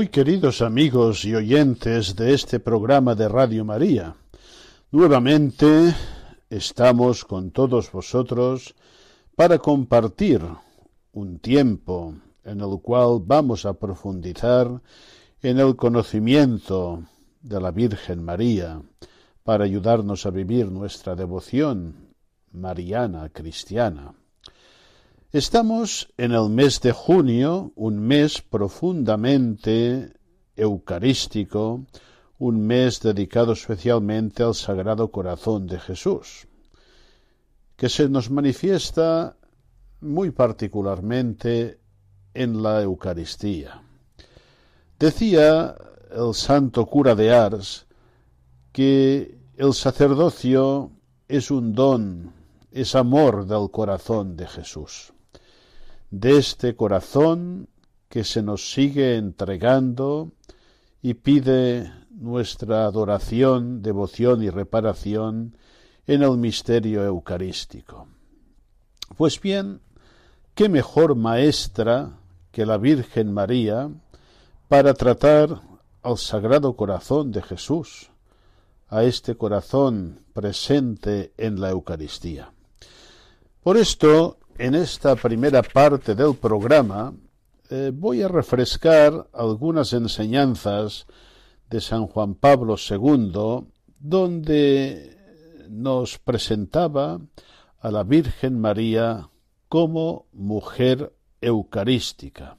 Muy queridos amigos y oyentes de este programa de Radio María, nuevamente estamos con todos vosotros para compartir un tiempo en el cual vamos a profundizar en el conocimiento de la Virgen María para ayudarnos a vivir nuestra devoción mariana cristiana. Estamos en el mes de junio, un mes profundamente eucarístico, un mes dedicado especialmente al Sagrado Corazón de Jesús, que se nos manifiesta muy particularmente en la Eucaristía. Decía el santo cura de Ars que el sacerdocio es un don, es amor del corazón de Jesús de este corazón que se nos sigue entregando y pide nuestra adoración, devoción y reparación en el misterio eucarístico. Pues bien, qué mejor maestra que la Virgen María para tratar al Sagrado Corazón de Jesús, a este corazón presente en la Eucaristía. Por esto, en esta primera parte del programa eh, voy a refrescar algunas enseñanzas de San Juan Pablo II, donde nos presentaba a la Virgen María como mujer eucarística.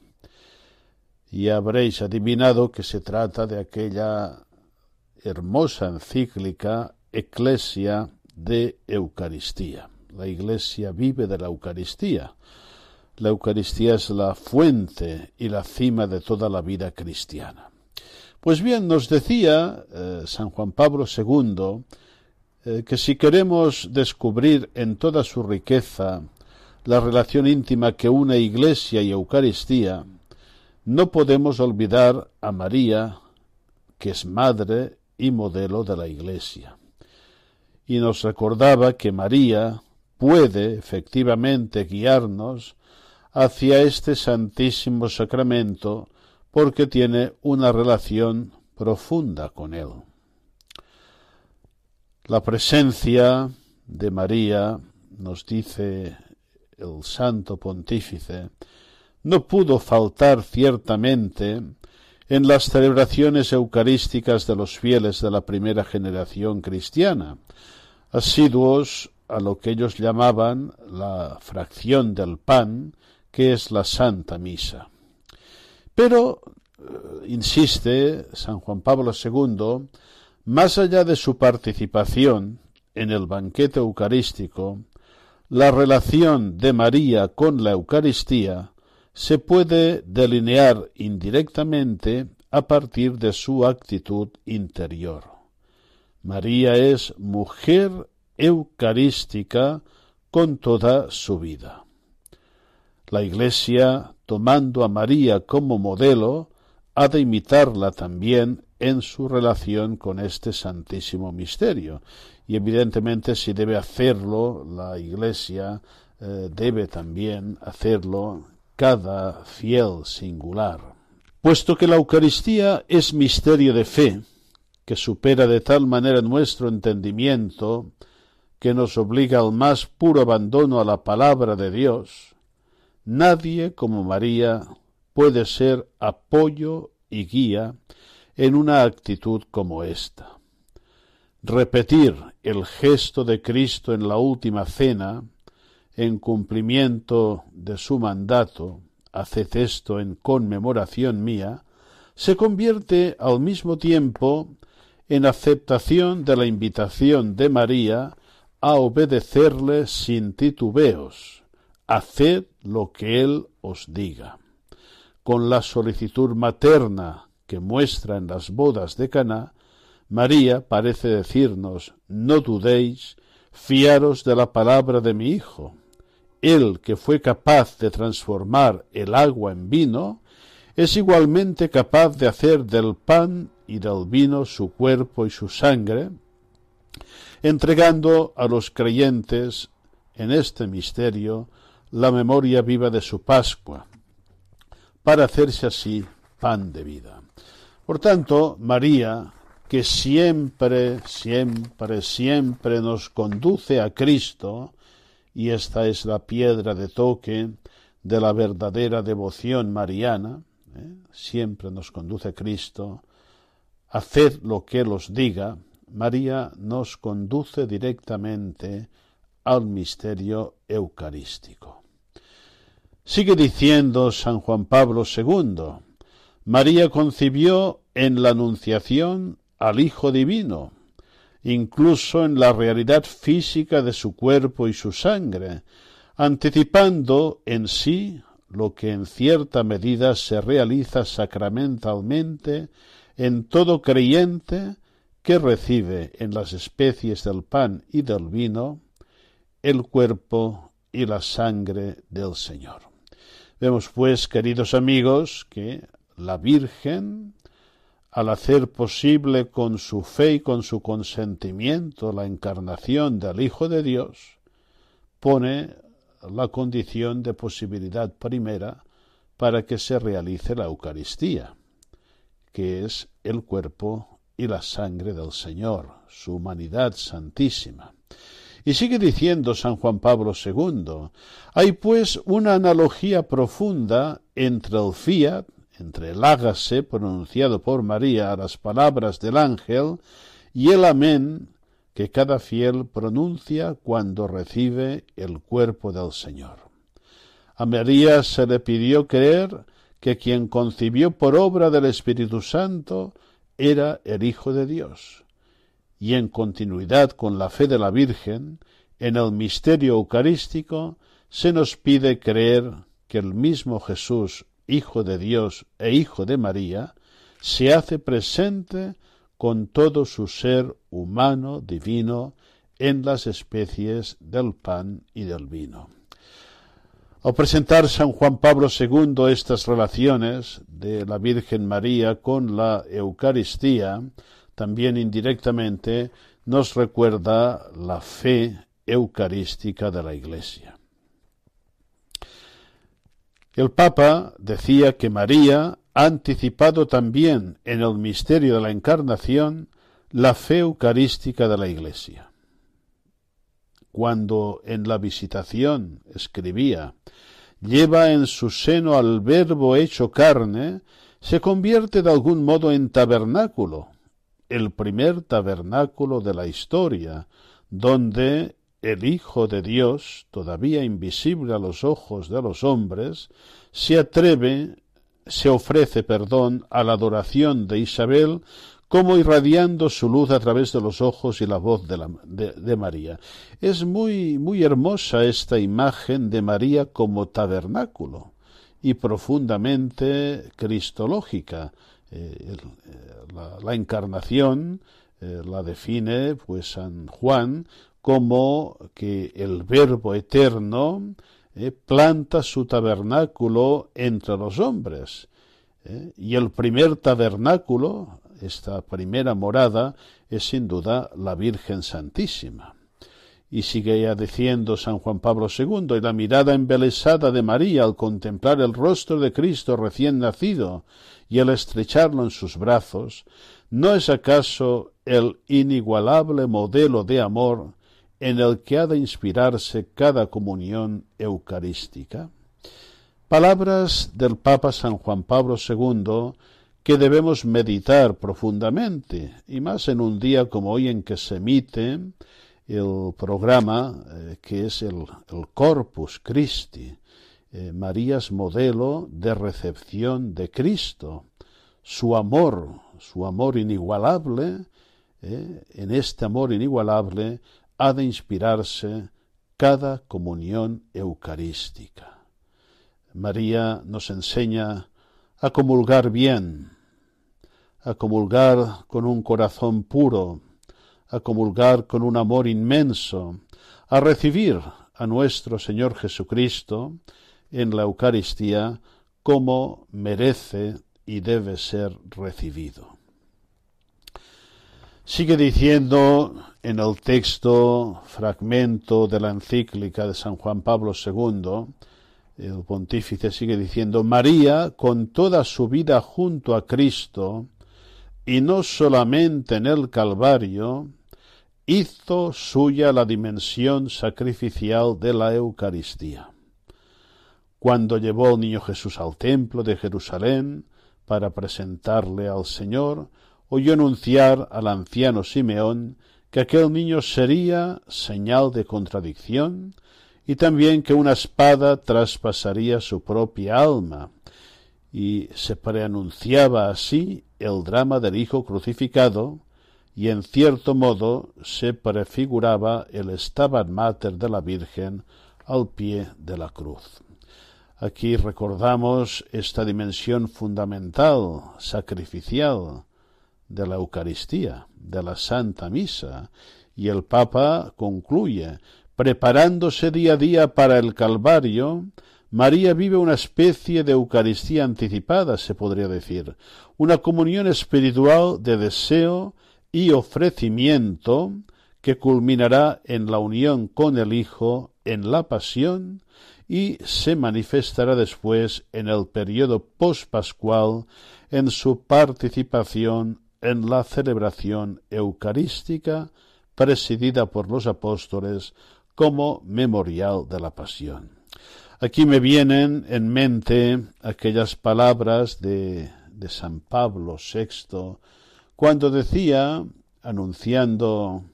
Y habréis adivinado que se trata de aquella hermosa encíclica Eclesia de Eucaristía. La Iglesia vive de la Eucaristía. La Eucaristía es la fuente y la cima de toda la vida cristiana. Pues bien, nos decía eh, San Juan Pablo II eh, que si queremos descubrir en toda su riqueza la relación íntima que une Iglesia y Eucaristía, no podemos olvidar a María, que es madre y modelo de la Iglesia. Y nos recordaba que María, puede efectivamente guiarnos hacia este santísimo sacramento porque tiene una relación profunda con él. La presencia de María, nos dice el santo pontífice, no pudo faltar ciertamente en las celebraciones eucarísticas de los fieles de la primera generación cristiana, asiduos a lo que ellos llamaban la fracción del pan, que es la Santa Misa. Pero, eh, insiste San Juan Pablo II, más allá de su participación en el banquete eucarístico, la relación de María con la Eucaristía se puede delinear indirectamente a partir de su actitud interior. María es mujer eucarística con toda su vida. La Iglesia, tomando a María como modelo, ha de imitarla también en su relación con este santísimo misterio. Y evidentemente si debe hacerlo la Iglesia, eh, debe también hacerlo cada fiel singular. Puesto que la Eucaristía es misterio de fe, que supera de tal manera nuestro entendimiento, que nos obliga al más puro abandono a la palabra de Dios, nadie como María puede ser apoyo y guía en una actitud como esta. repetir el gesto de Cristo en la última cena, en cumplimiento de su mandato, haced esto en conmemoración mía, se convierte al mismo tiempo en aceptación de la invitación de María a obedecerle sin titubeos. Haced lo que Él os diga. Con la solicitud materna que muestra en las bodas de Caná, María parece decirnos no dudéis, fiaros de la palabra de mi Hijo. Él que fue capaz de transformar el agua en vino, es igualmente capaz de hacer del pan y del vino su cuerpo y su sangre, entregando a los creyentes en este misterio la memoria viva de su Pascua, para hacerse así pan de vida. Por tanto, María, que siempre, siempre, siempre nos conduce a Cristo, y esta es la piedra de toque de la verdadera devoción mariana, ¿eh? siempre nos conduce a Cristo, haced lo que Él os diga, María nos conduce directamente al misterio eucarístico. Sigue diciendo San Juan Pablo II, María concibió en la Anunciación al Hijo Divino, incluso en la realidad física de su cuerpo y su sangre, anticipando en sí lo que en cierta medida se realiza sacramentalmente en todo creyente que recibe en las especies del pan y del vino el cuerpo y la sangre del Señor. Vemos pues, queridos amigos, que la Virgen, al hacer posible con su fe y con su consentimiento la encarnación del Hijo de Dios, pone la condición de posibilidad primera para que se realice la Eucaristía, que es el cuerpo y la sangre del Señor, su humanidad santísima. Y sigue diciendo San Juan Pablo II, hay pues una analogía profunda entre el fiat, entre el hágase pronunciado por María a las palabras del ángel y el amén que cada fiel pronuncia cuando recibe el cuerpo del Señor. A María se le pidió creer que quien concibió por obra del Espíritu Santo era el Hijo de Dios, y en continuidad con la fe de la Virgen, en el misterio eucarístico se nos pide creer que el mismo Jesús, Hijo de Dios e Hijo de María, se hace presente con todo su ser humano, divino, en las especies del pan y del vino. Al presentar San Juan Pablo II estas relaciones de la Virgen María con la Eucaristía, también indirectamente nos recuerda la fe eucarística de la Iglesia. El Papa decía que María anticipado también en el misterio de la Encarnación la fe eucarística de la Iglesia. Cuando en la visitación escribía lleva en su seno al Verbo hecho carne, se convierte de algún modo en tabernáculo, el primer tabernáculo de la historia, donde el Hijo de Dios, todavía invisible a los ojos de los hombres, se atreve se ofrece perdón a la adoración de Isabel como irradiando su luz a través de los ojos y la voz de, María. Es muy, muy hermosa esta imagen de María como tabernáculo y profundamente cristológica. Eh, eh, la, encarnación eh, la define pues San Juan como que el Verbo eterno planta su tabernáculo entre los hombres. Y el primer tabernáculo, esta primera morada, es sin duda la Virgen Santísima. Y sigue ya diciendo San Juan Pablo II, y la mirada embelesada de María al contemplar el rostro de Cristo recién nacido y al estrecharlo en sus brazos, ¿no es acaso el inigualable modelo de amor en el que ha de inspirarse cada comunión eucarística? Palabras del Papa San Juan Pablo II que debemos meditar profundamente, y más en un día como hoy en que se emite el programa eh, que es el, Corpus Christi. Eh, María es modelo de recepción de Cristo. Su amor, su amor inigualable, eh, en este amor inigualable ha de inspirarse cada comunión eucarística. María nos enseña a comulgar bien, a comulgar con un corazón puro, a comulgar con un amor inmenso, a recibir a nuestro Señor Jesucristo en la Eucaristía como merece y debe ser recibido. Sigue diciendo en el texto fragmento de la encíclica de San Juan Pablo II, el pontífice sigue diciendo, María, con toda su vida junto a Cristo, y no solamente en el Calvario, hizo suya la dimensión sacrificial de la Eucaristía. Cuando llevó al niño Jesús al templo de Jerusalén para presentarle al Señor, oyó anunciar al anciano Simeón que aquel niño sería señal de contradicción y también que una espada traspasaría su propia alma, y se preanunciaba así el drama del Hijo crucificado, y en cierto modo se prefiguraba el Stabat Mater de la Virgen al pie de la cruz. Aquí recordamos esta dimensión fundamental, sacrificial, de la Eucaristía, de la Santa Misa, y el Papa concluye, preparándose día a día para el Calvario, María vive una especie de Eucaristía anticipada, se podría decir, una comunión espiritual de deseo y ofrecimiento que culminará en la unión con el Hijo en la pasión y se manifestará después en el periodo pospascual en su participación en la celebración eucarística presidida por los apóstoles como memorial de la pasión. Aquí me vienen en mente aquellas palabras de, de San Pablo VI cuando decía, anunciando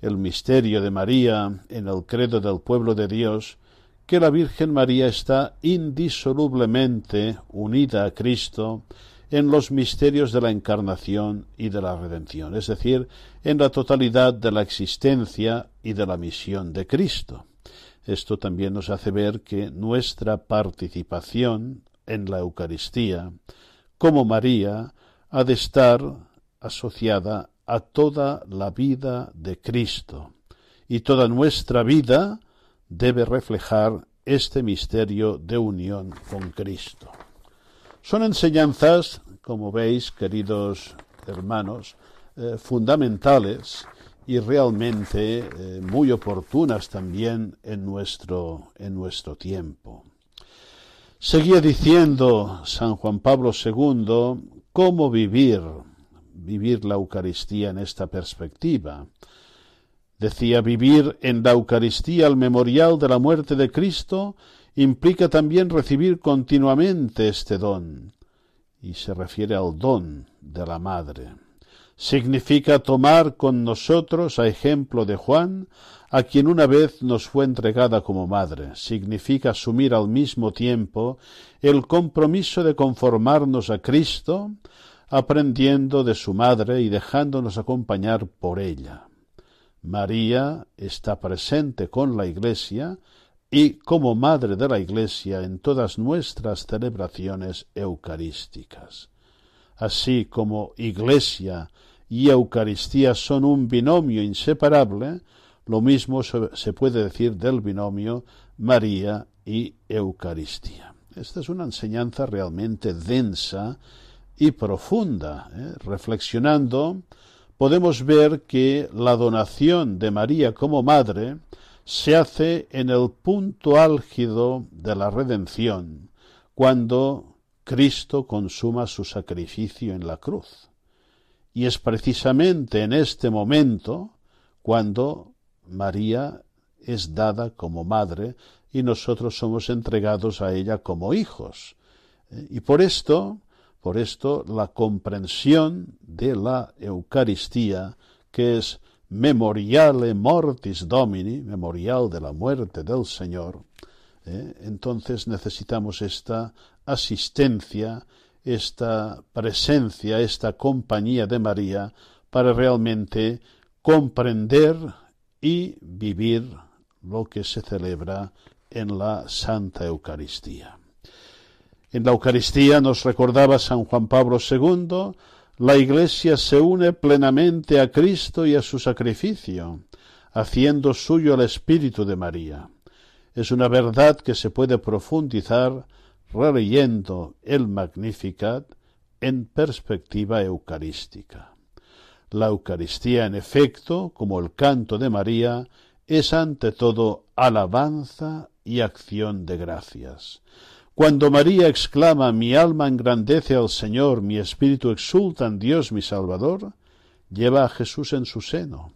el misterio de María en el credo del pueblo de Dios, que la Virgen María está indisolublemente unida a Cristo en los misterios de la encarnación y de la redención, es decir, en la totalidad de la existencia y de la misión de Cristo. Esto también nos hace ver que nuestra participación en la Eucaristía, como María, ha de estar asociada a toda la vida de Cristo, y toda nuestra vida debe reflejar este misterio de unión con Cristo. Son enseñanzas, como veis, queridos hermanos, eh, fundamentales y realmente eh, muy oportunas también en nuestro, en nuestro tiempo. Seguía diciendo San Juan Pablo II cómo vivir, vivir la Eucaristía en esta perspectiva. Decía, vivir en la Eucaristía el memorial de la muerte de Cristo implica también recibir continuamente este don, y se refiere al don de la Madre. Significa tomar con nosotros, a ejemplo de Juan, a quien una vez nos fue entregada como madre. Significa asumir al mismo tiempo el compromiso de conformarnos a Cristo, aprendiendo de su madre y dejándonos acompañar por ella. María está presente con la Iglesia y como Madre de la Iglesia en todas nuestras celebraciones eucarísticas. Así como Iglesia y Eucaristía son un binomio inseparable, lo mismo se puede decir del binomio María y Eucaristía. Esta es una enseñanza realmente densa y profunda. ¿eh? Reflexionando, podemos ver que la donación de María como madre se hace en el punto álgido de la redención, cuando Cristo consuma su sacrificio en la cruz. Y es precisamente en este momento cuando María es dada como madre y nosotros somos entregados a ella como hijos. Y por esto Por esto, la comprensión de la Eucaristía, que es memoriale mortis domini, memorial de la muerte del Señor, ¿eh? entonces necesitamos esta asistencia, esta presencia, esta compañía de María para realmente comprender y vivir lo que se celebra en la Santa Eucaristía. En la Eucaristía nos recordaba San Juan Pablo II, la Iglesia se une plenamente a Cristo y a su sacrificio, haciendo suyo el Espíritu de María. Es una verdad que se puede profundizar releyendo el Magnificat en perspectiva eucarística. La Eucaristía, en efecto, como el canto de María, es ante todo alabanza y acción de gracias. Cuando María exclama Mi alma engrandece al Señor, mi espíritu exulta en Dios mi Salvador, lleva a Jesús en su seno,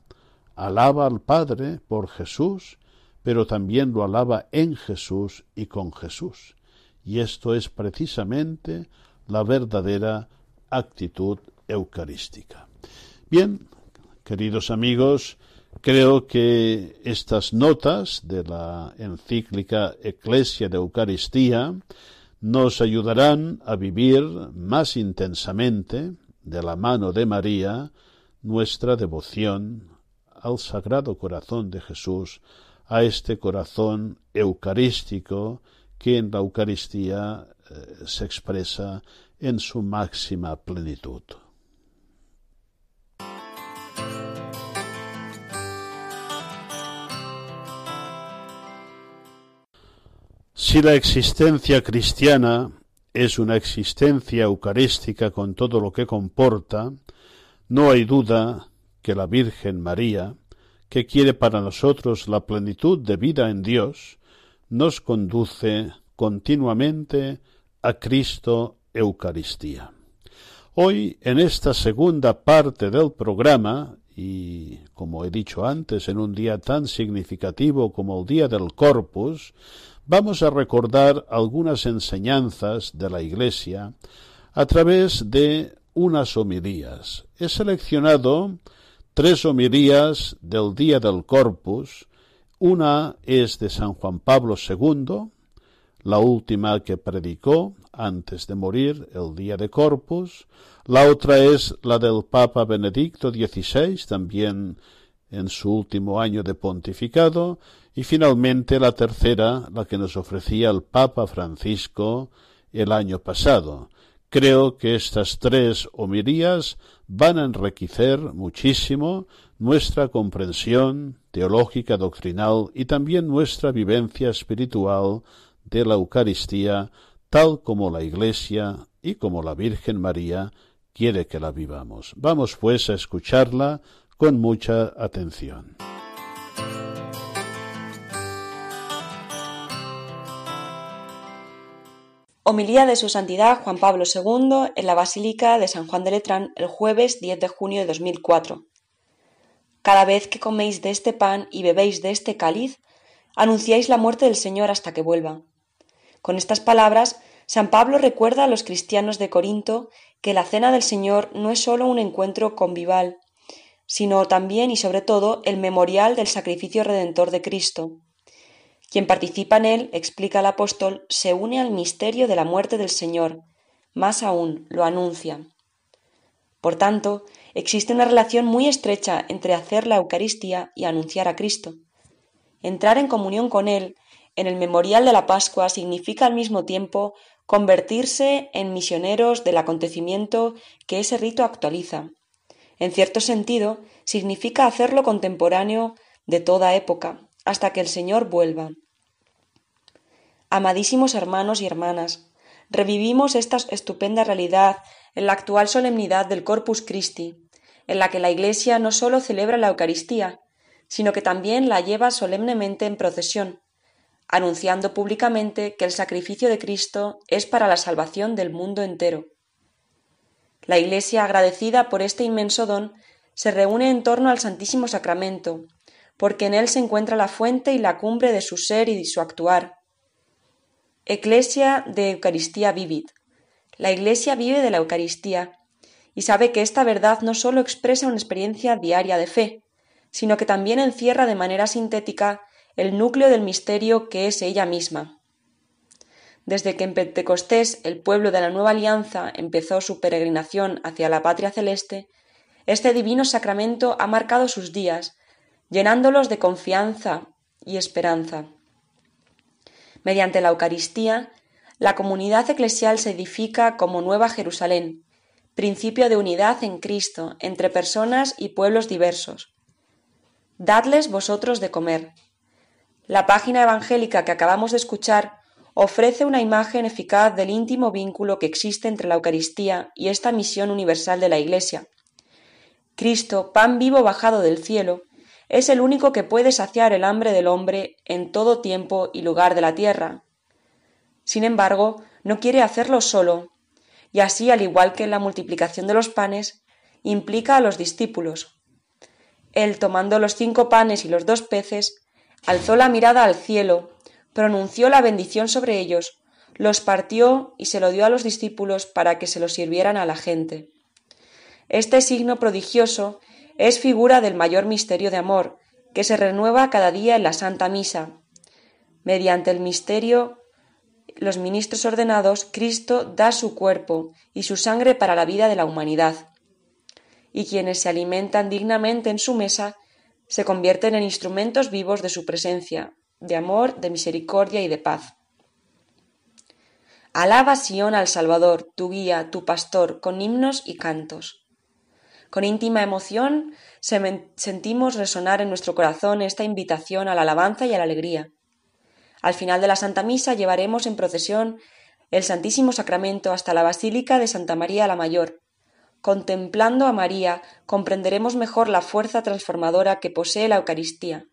alaba al Padre por Jesús, pero también lo alaba en Jesús y con Jesús. Y esto es precisamente la verdadera actitud eucarística. Bien, queridos amigos, creo que estas notas de la encíclica Eclesia de Eucaristía nos ayudarán a vivir más intensamente, de la mano de María, nuestra devoción al Sagrado Corazón de Jesús, a este corazón eucarístico que en la Eucaristía eh, se expresa en su máxima plenitud. Si la existencia cristiana es una existencia eucarística con todo lo que comporta, no hay duda que la Virgen María, que quiere para nosotros la plenitud de vida en Dios, nos conduce continuamente a Cristo Eucaristía. Hoy, en esta segunda parte del programa, y como he dicho antes, en un día tan significativo como el Día del Corpus, vamos a recordar algunas enseñanzas de la Iglesia a través de unas homilías. He seleccionado tres homilías del Día del Corpus una es de San Juan Pablo II, la última que predicó antes de morir el día de Corpus. La otra es la del Papa Benedicto XVI, también en su último año de pontificado. Y finalmente la tercera, la que nos ofrecía el Papa Francisco el año pasado. Creo que estas tres homilías van a enriquecer muchísimo nuestra comprensión teológica doctrinal y también nuestra vivencia espiritual de la Eucaristía, tal como la Iglesia y como la Virgen María quiere que la vivamos. Vamos pues a escucharla con mucha atención. Homilía de Su Santidad Juan Pablo II en la Basílica de San Juan de Letrán el jueves 10 de junio de 2004. Cada vez que coméis de este pan y bebéis de este cáliz, anunciáis la muerte del Señor hasta que vuelva. Con estas palabras, San Pablo recuerda a los cristianos de Corinto que la cena del Señor no es sólo un encuentro convival, sino también y sobre todo el memorial del sacrificio redentor de Cristo. Quien participa en él, explica el apóstol, se une al misterio de la muerte del Señor, más aún, lo anuncia. Por tanto, existe una relación muy estrecha entre hacer la Eucaristía y anunciar a Cristo. Entrar en comunión con Él en el memorial de la Pascua significa al mismo tiempo convertirse en misioneros del acontecimiento que ese rito actualiza. En cierto sentido, significa hacerlo contemporáneo de toda época, hasta que el Señor vuelva. Amadísimos hermanos y hermanas, revivimos esta estupenda realidad en la actual solemnidad del Corpus Christi, en la que la Iglesia no sólo celebra la Eucaristía, sino que también la lleva solemnemente en procesión, anunciando públicamente que el sacrificio de Cristo es para la salvación del mundo entero. La Iglesia, agradecida por este inmenso don, se reúne en torno al Santísimo Sacramento, porque en él se encuentra la fuente y la cumbre de su ser y de su actuar. Eclesia de Eucaristía Vivit, La Iglesia vive de la Eucaristía y sabe que esta verdad no sólo expresa una experiencia diaria de fe, sino que también encierra de manera sintética el núcleo del misterio que es ella misma. Desde que en Pentecostés el pueblo de la nueva alianza empezó su peregrinación hacia la patria celeste, este divino sacramento ha marcado sus días, llenándolos de confianza y esperanza. Mediante la Eucaristía, la comunidad eclesial se edifica como Nueva Jerusalén, principio de unidad en Cristo entre personas y pueblos diversos. Dadles vosotros de comer. La página evangélica que acabamos de escuchar ofrece una imagen eficaz del íntimo vínculo que existe entre la Eucaristía y esta misión universal de la Iglesia. Cristo, pan vivo bajado del cielo, es el único que puede saciar el hambre del hombre en todo tiempo y lugar de la tierra. Sin embargo, no quiere hacerlo solo, y así, al igual que en la multiplicación de los panes, implica a los discípulos. Él, tomando los cinco panes y los dos peces, alzó la mirada al cielo, pronunció la bendición sobre ellos, los partió y se lo dio a los discípulos para que se lo sirvieran a la gente. Este signo prodigioso es figura del mayor misterio de amor, que se renueva cada día en la Santa Misa. Mediante el misterio, los ministros ordenados, Cristo da su cuerpo y su sangre para la vida de la humanidad. Y quienes se alimentan dignamente en su mesa se convierten en instrumentos vivos de su presencia, de amor, de misericordia y de paz. Alaba Sión al Salvador, tu guía, tu pastor, con himnos y cantos. Con íntima emoción sentimos resonar en nuestro corazón esta invitación a la alabanza y a la alegría. Al final de la Santa Misa llevaremos en procesión el Santísimo Sacramento hasta la Basílica de Santa María la Mayor. Contemplando a María comprenderemos mejor la fuerza transformadora que posee la Eucaristía.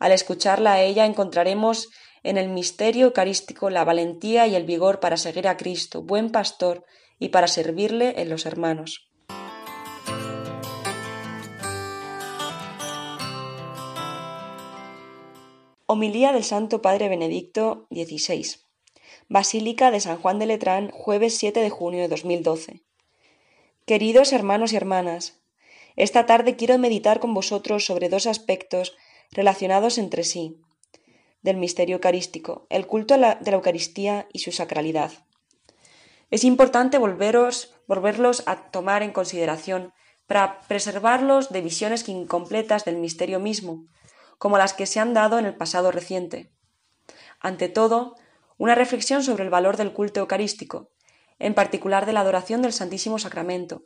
Al escucharla a ella encontraremos en el misterio eucarístico la valentía y el vigor para seguir a Cristo, buen pastor, y para servirle en los hermanos. Homilía del Santo Padre Benedicto XVI. Basílica de San Juan de Letrán, jueves 7 de junio de 2012. Queridos hermanos y hermanas, esta tarde quiero meditar con vosotros sobre dos aspectos relacionados entre sí, del misterio eucarístico, el culto de la Eucaristía y su sacralidad. Es importante volveros, volverlos a tomar en consideración para preservarlos de visiones incompletas del misterio mismo, como las que se han dado en el pasado reciente. Ante todo, una reflexión sobre el valor del culto eucarístico, en particular de la adoración del Santísimo Sacramento.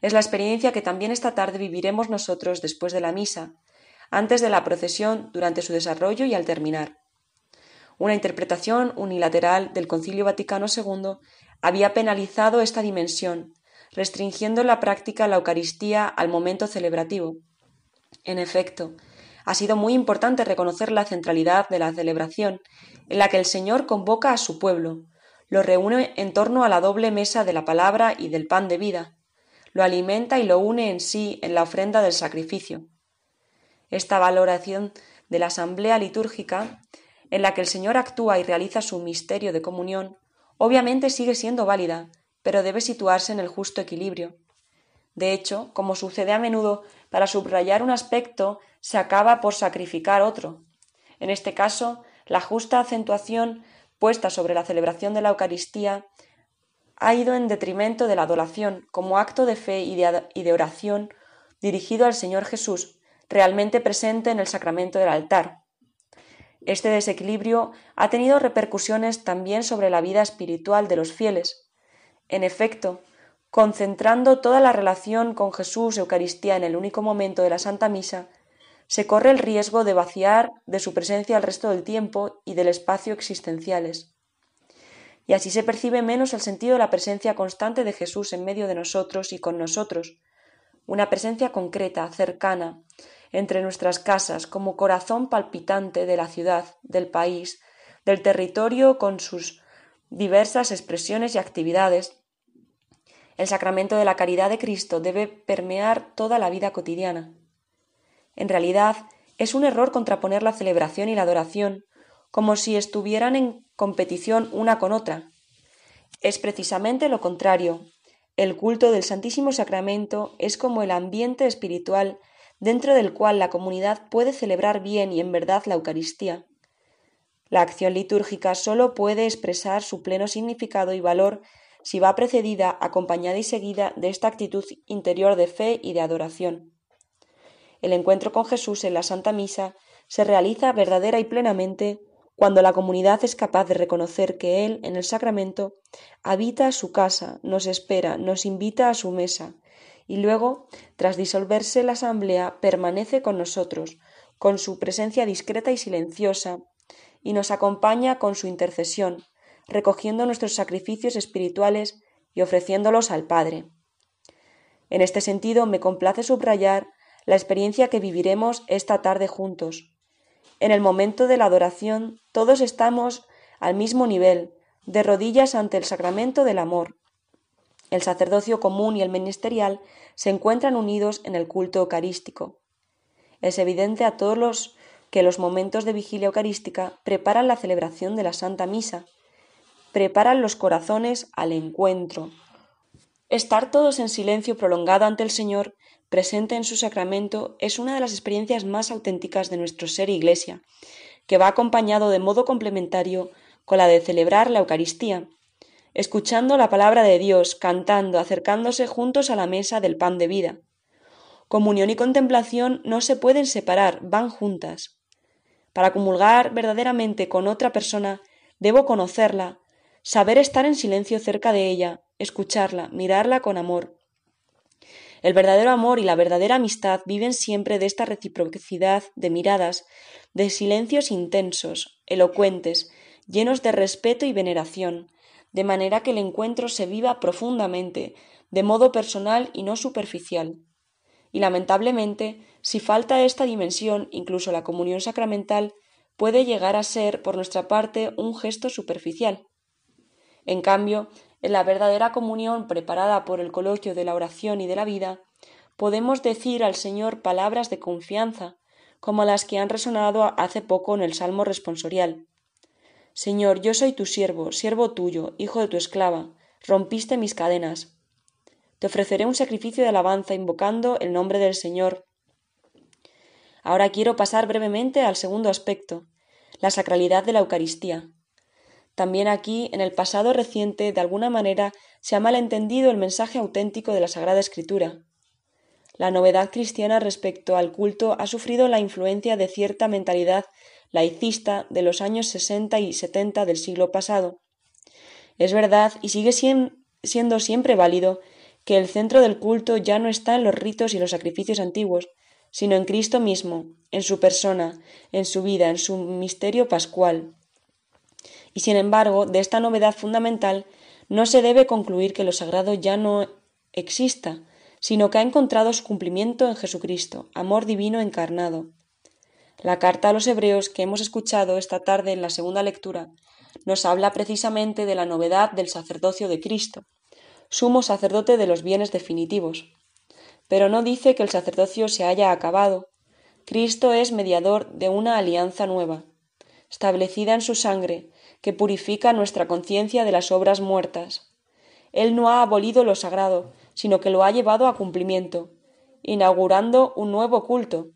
Es la experiencia que también esta tarde viviremos nosotros después de la misa, antes de la procesión, durante su desarrollo y al terminar. Una interpretación unilateral del Concilio Vaticano II había penalizado esta dimensión, restringiendo la práctica la Eucaristía al momento celebrativo. En efecto, ha sido muy importante reconocer la centralidad de la celebración, en la que el Señor convoca a su pueblo, lo reúne en torno a la doble mesa de la palabra y del pan de vida, lo alimenta y lo une en sí en la ofrenda del sacrificio. Esta valoración de la asamblea litúrgica, en la que el Señor actúa y realiza su misterio de comunión, obviamente sigue siendo válida, pero debe situarse en el justo equilibrio. De hecho, como sucede a menudo, para subrayar un aspecto se acaba por sacrificar otro. En este caso, la justa acentuación puesta sobre la celebración de la Eucaristía ha ido en detrimento de la adoración como acto de fe y de, oración dirigido al Señor Jesús, realmente presente en el sacramento del altar. Este desequilibrio ha tenido repercusiones también sobre la vida espiritual de los fieles. En efecto, concentrando toda la relación con Jesús Eucaristía en el único momento de la Santa Misa, se corre el riesgo de vaciar de su presencia el resto del tiempo y del espacio existenciales. Y así se percibe menos el sentido de la presencia constante de Jesús en medio de nosotros y con nosotros, una presencia concreta, cercana, entre nuestras casas, como corazón palpitante de la ciudad, del país, del territorio con sus diversas expresiones y actividades. El sacramento de la caridad de Cristo debe permear toda la vida cotidiana. En realidad, es un error contraponer la celebración y la adoración como si estuvieran en competición una con otra. Es precisamente lo contrario. El culto del Santísimo Sacramento es como el ambiente espiritual dentro del cual la comunidad puede celebrar bien y en verdad la Eucaristía. La acción litúrgica sólo puede expresar su pleno significado y valor si va precedida, acompañada y seguida de esta actitud interior de fe y de adoración. El encuentro con Jesús en la Santa Misa se realiza verdadera y plenamente cuando la comunidad es capaz de reconocer que Él, en el sacramento, habita su casa, nos espera, nos invita a su mesa, y luego, tras disolverse la asamblea, permanece con nosotros, con su presencia discreta y silenciosa, y nos acompaña con su intercesión, recogiendo nuestros sacrificios espirituales y ofreciéndolos al Padre. En este sentido, me complace subrayar la experiencia que viviremos esta tarde juntos. En el momento de la adoración, todos estamos al mismo nivel, de rodillas ante el sacramento del amor. El sacerdocio común y el ministerial se encuentran unidos en el culto eucarístico. Es evidente a todos los que los momentos de vigilia eucarística preparan la celebración de la Santa Misa, preparan los corazones al encuentro. Estar todos en silencio prolongado ante el Señor, presente en su sacramento, es una de las experiencias más auténticas de nuestro ser Iglesia, que va acompañado de modo complementario con la de celebrar la Eucaristía, escuchando la palabra de Dios, cantando, acercándose juntos a la mesa del pan de vida. Comunión y contemplación no se pueden separar, van juntas. Para comulgar verdaderamente con otra persona, debo conocerla, saber estar en silencio cerca de ella, escucharla, mirarla con amor. El verdadero amor y la verdadera amistad viven siempre de esta reciprocidad de miradas, de silencios intensos, elocuentes, llenos de respeto y veneración, de manera que el encuentro se viva profundamente, de modo personal y no superficial. Y lamentablemente, si falta esta dimensión, incluso la comunión sacramental puede llegar a ser, por nuestra parte, un gesto superficial. En cambio, en la verdadera comunión preparada por el coloquio de la oración y de la vida, podemos decir al Señor palabras de confianza, como las que han resonado hace poco en el Salmo responsorial. Señor, yo soy tu siervo, siervo tuyo, hijo de tu esclava, rompiste mis cadenas. Te ofreceré un sacrificio de alabanza invocando el nombre del Señor. Ahora quiero pasar brevemente al segundo aspecto, la sacralidad de la Eucaristía. También aquí, en el pasado reciente, de alguna manera, se ha malentendido el mensaje auténtico de la Sagrada Escritura. La novedad cristiana respecto al culto ha sufrido la influencia de cierta mentalidad laicista de los años sesenta y setenta del siglo pasado. Es verdad, y sigue siendo siempre válido, que el centro del culto ya no está en los ritos y los sacrificios antiguos, sino en Cristo mismo, en su persona, en su vida, en su misterio pascual. Y sin embargo, de esta novedad fundamental no se debe concluir que lo sagrado ya no exista, sino que ha encontrado su cumplimiento en Jesucristo, amor divino encarnado. La carta a los hebreos que hemos escuchado esta tarde en la segunda lectura nos habla precisamente de la novedad del sacerdocio de Cristo, sumo sacerdote de los bienes definitivos. Pero no dice que el sacerdocio se haya acabado. Cristo es mediador de una alianza nueva, establecida en su sangre, que purifica nuestra conciencia de las obras muertas. Él no ha abolido lo sagrado, sino que lo ha llevado a cumplimiento, inaugurando un nuevo culto,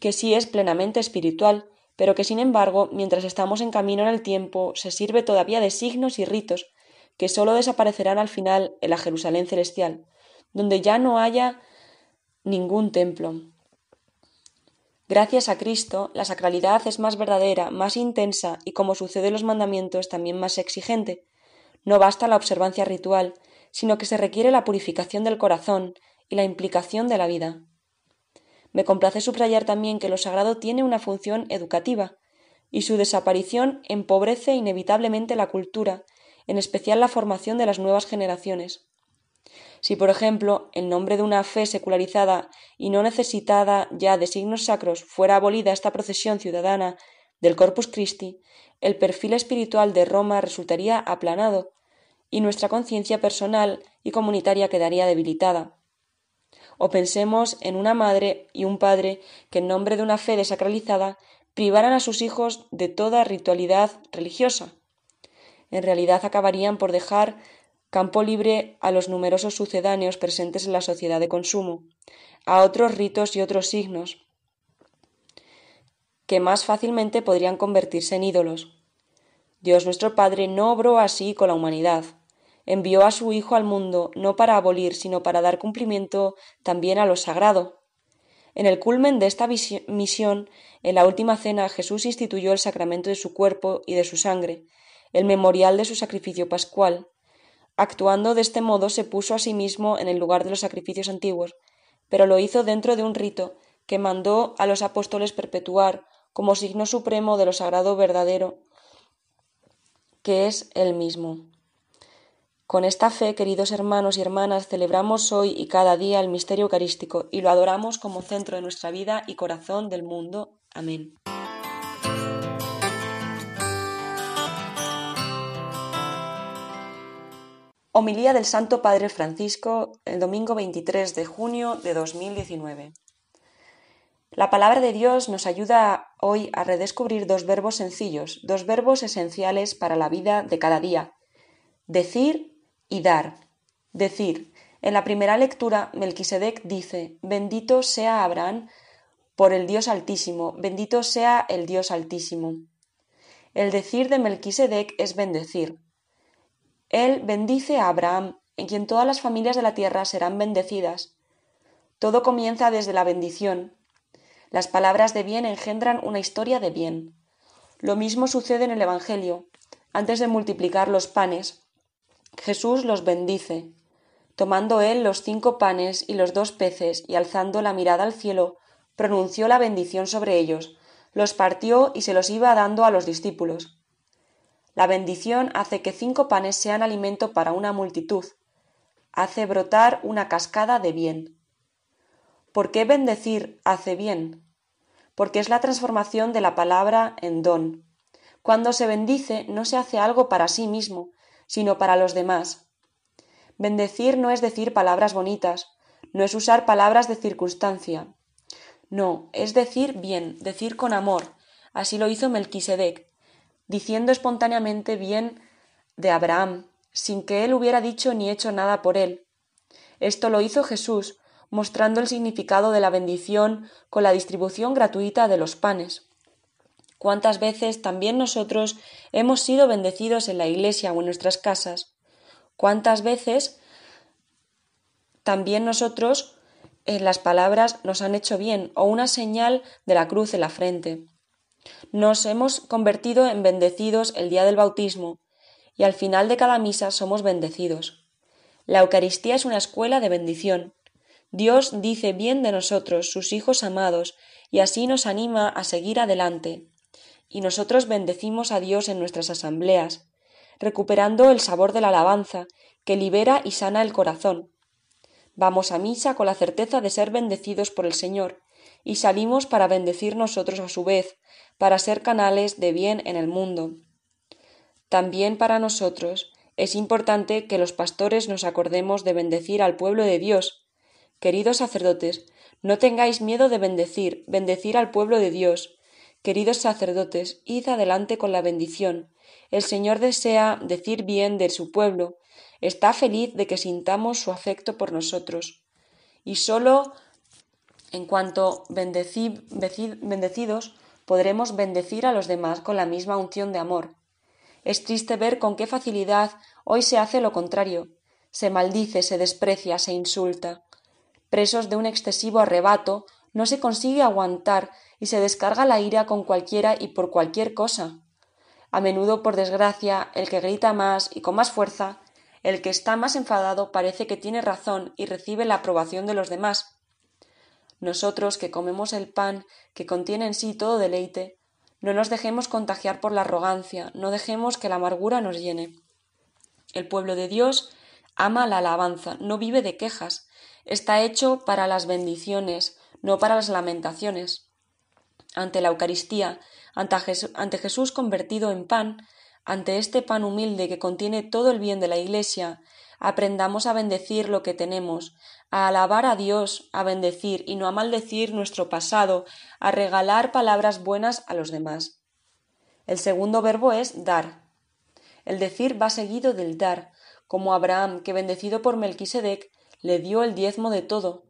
que sí es plenamente espiritual, pero que sin embargo, mientras estamos en camino en el tiempo, se sirve todavía de signos y ritos que sólo desaparecerán al final en la Jerusalén celestial, donde ya no haya ningún templo. Gracias a Cristo, la sacralidad es más verdadera, más intensa y, como sucede en los mandamientos, también más exigente. No basta la observancia ritual, sino que se requiere la purificación del corazón y la implicación de la vida. Me complace subrayar también que lo sagrado tiene una función educativa, y su desaparición empobrece inevitablemente la cultura, en especial la formación de las nuevas generaciones. Si, por ejemplo, en nombre de una fe secularizada y no necesitada ya de signos sacros fuera abolida esta procesión ciudadana del Corpus Christi, el perfil espiritual de Roma resultaría aplanado y nuestra conciencia personal y comunitaria quedaría debilitada. O pensemos en una madre y un padre que en nombre de una fe desacralizada privaran a sus hijos de toda ritualidad religiosa. en realidad acabarían por dejar campo libre a los numerosos sucedáneos presentes en la sociedad de consumo, a otros ritos y otros signos, que más fácilmente podrían convertirse en ídolos. Dios nuestro Padre no obró así con la humanidad. Envió a su Hijo al mundo no para abolir, sino para dar cumplimiento también a lo sagrado. En el culmen de esta misión, en la última cena, Jesús instituyó el sacramento de su cuerpo y de su sangre, el memorial de su sacrificio pascual. Actuando de este modo se puso a sí mismo en el lugar de los sacrificios antiguos, pero lo hizo dentro de un rito que mandó a los apóstoles perpetuar como signo supremo de lo sagrado verdadero, que es el mismo. Con esta fe, queridos hermanos y hermanas, celebramos hoy y cada día el misterio eucarístico y lo adoramos como centro de nuestra vida y corazón del mundo. Amén. Homilía del Santo Padre Francisco el domingo 23 de junio de 2019. La palabra de Dios nos ayuda hoy a redescubrir dos verbos sencillos, dos verbos esenciales para la vida de cada día. Decir y dar. Decir. En la primera lectura, Melquisedec dice, Bendito sea Abraham por el Dios Altísimo, bendito sea el Dios Altísimo. El decir de Melquisedec es bendecir. Él bendice a Abraham, en quien todas las familias de la tierra serán bendecidas. Todo comienza desde la bendición, las palabras de bien engendran una historia de bien. Lo mismo sucede en el Evangelio. Antes de multiplicar los panes, Jesús los bendice. Tomando él los cinco panes y los dos peces y alzando la mirada al cielo, pronunció la bendición sobre ellos, los partió y se los iba dando a los discípulos. La bendición hace que cinco panes sean alimento para una multitud, hace brotar una cascada de bien. ¿Por qué bendecir hace bien? Porque es la transformación de la palabra en don. Cuando se bendice no se hace algo para sí mismo, sino para los demás. Bendecir no es decir palabras bonitas, no es usar palabras de circunstancia. No, es decir bien, decir con amor. Así lo hizo Melquisedec, diciendo espontáneamente bien de Abraham, sin que él hubiera dicho ni hecho nada por él. Esto lo hizo Jesús, mostrando el significado de la bendición con la distribución gratuita de los panes. ¿Cuántas veces también nosotros hemos sido bendecidos en la iglesia o en nuestras casas? ¿Cuántas veces también nosotros en las palabras nos han hecho bien o una señal de la cruz en la frente? Nos hemos convertido en bendecidos el día del bautismo y al final de cada misa somos bendecidos. La Eucaristía es una escuela de bendición. Dios dice bien de nosotros, sus hijos amados, y así nos anima a seguir adelante. Y nosotros bendecimos a Dios en nuestras asambleas, recuperando el sabor de la alabanza, que libera y sana el corazón. Vamos a misa con la certeza de ser bendecidos por el Señor, y salimos para bendecir nosotros a su vez, para ser canales de bien en el mundo. También para nosotros es importante que los pastores nos acordemos de bendecir al pueblo de Dios, Queridos sacerdotes, no tengáis miedo de bendecir, bendecir al pueblo de Dios. Queridos sacerdotes, id adelante con la bendición. El Señor desea decir bien de su pueblo, está feliz de que sintamos su afecto por nosotros. Y sólo en cuanto bendecidos podremos bendecir a los demás con la misma unción de amor. Es triste ver con qué facilidad hoy se hace lo contrario. Se maldice, se desprecia, se insulta presos de un excesivo arrebato, no se consigue aguantar y se descarga la ira con cualquiera y por cualquier cosa. A menudo, por desgracia, el que grita más y con más fuerza, el que está más enfadado parece que tiene razón y recibe la aprobación de los demás. Nosotros, que comemos el pan que contiene en sí todo deleite, no nos dejemos contagiar por la arrogancia, no dejemos que la amargura nos llene. El pueblo de Dios ama la alabanza, no vive de quejas, está hecho para las bendiciones, no para las lamentaciones. Ante la Eucaristía, ante Jesús convertido en pan, ante este pan humilde que contiene todo el bien de la Iglesia, aprendamos a bendecir lo que tenemos, a alabar a Dios, a bendecir y no a maldecir nuestro pasado, a regalar palabras buenas a los demás. El segundo verbo es dar. El decir va seguido del dar, como Abraham, que bendecido por Melquisedec, le dio el diezmo de todo.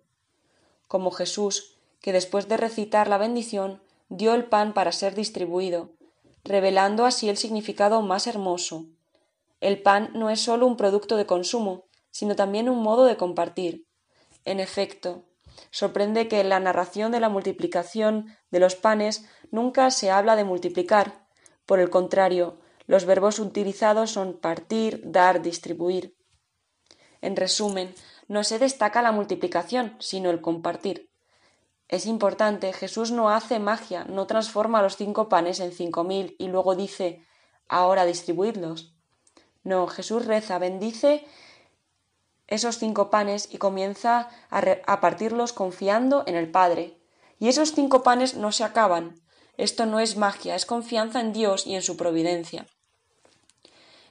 Como Jesús, que después de recitar la bendición, dio el pan para ser distribuido, revelando así el significado más hermoso. El pan no es sólo un producto de consumo, sino también un modo de compartir. En efecto, sorprende que en la narración de la multiplicación de los panes nunca se habla de multiplicar. Por el contrario, los verbos utilizados son partir, dar, distribuir. En resumen, no se destaca la multiplicación, sino el compartir. Es importante, Jesús no hace magia, no transforma los cinco panes en cinco mil y luego dice ahora distribuidlos. No, Jesús reza, bendice esos cinco panes y comienza a, partirlos confiando en el Padre. Y esos cinco panes no se acaban. Esto no es magia, es confianza en Dios y en su providencia.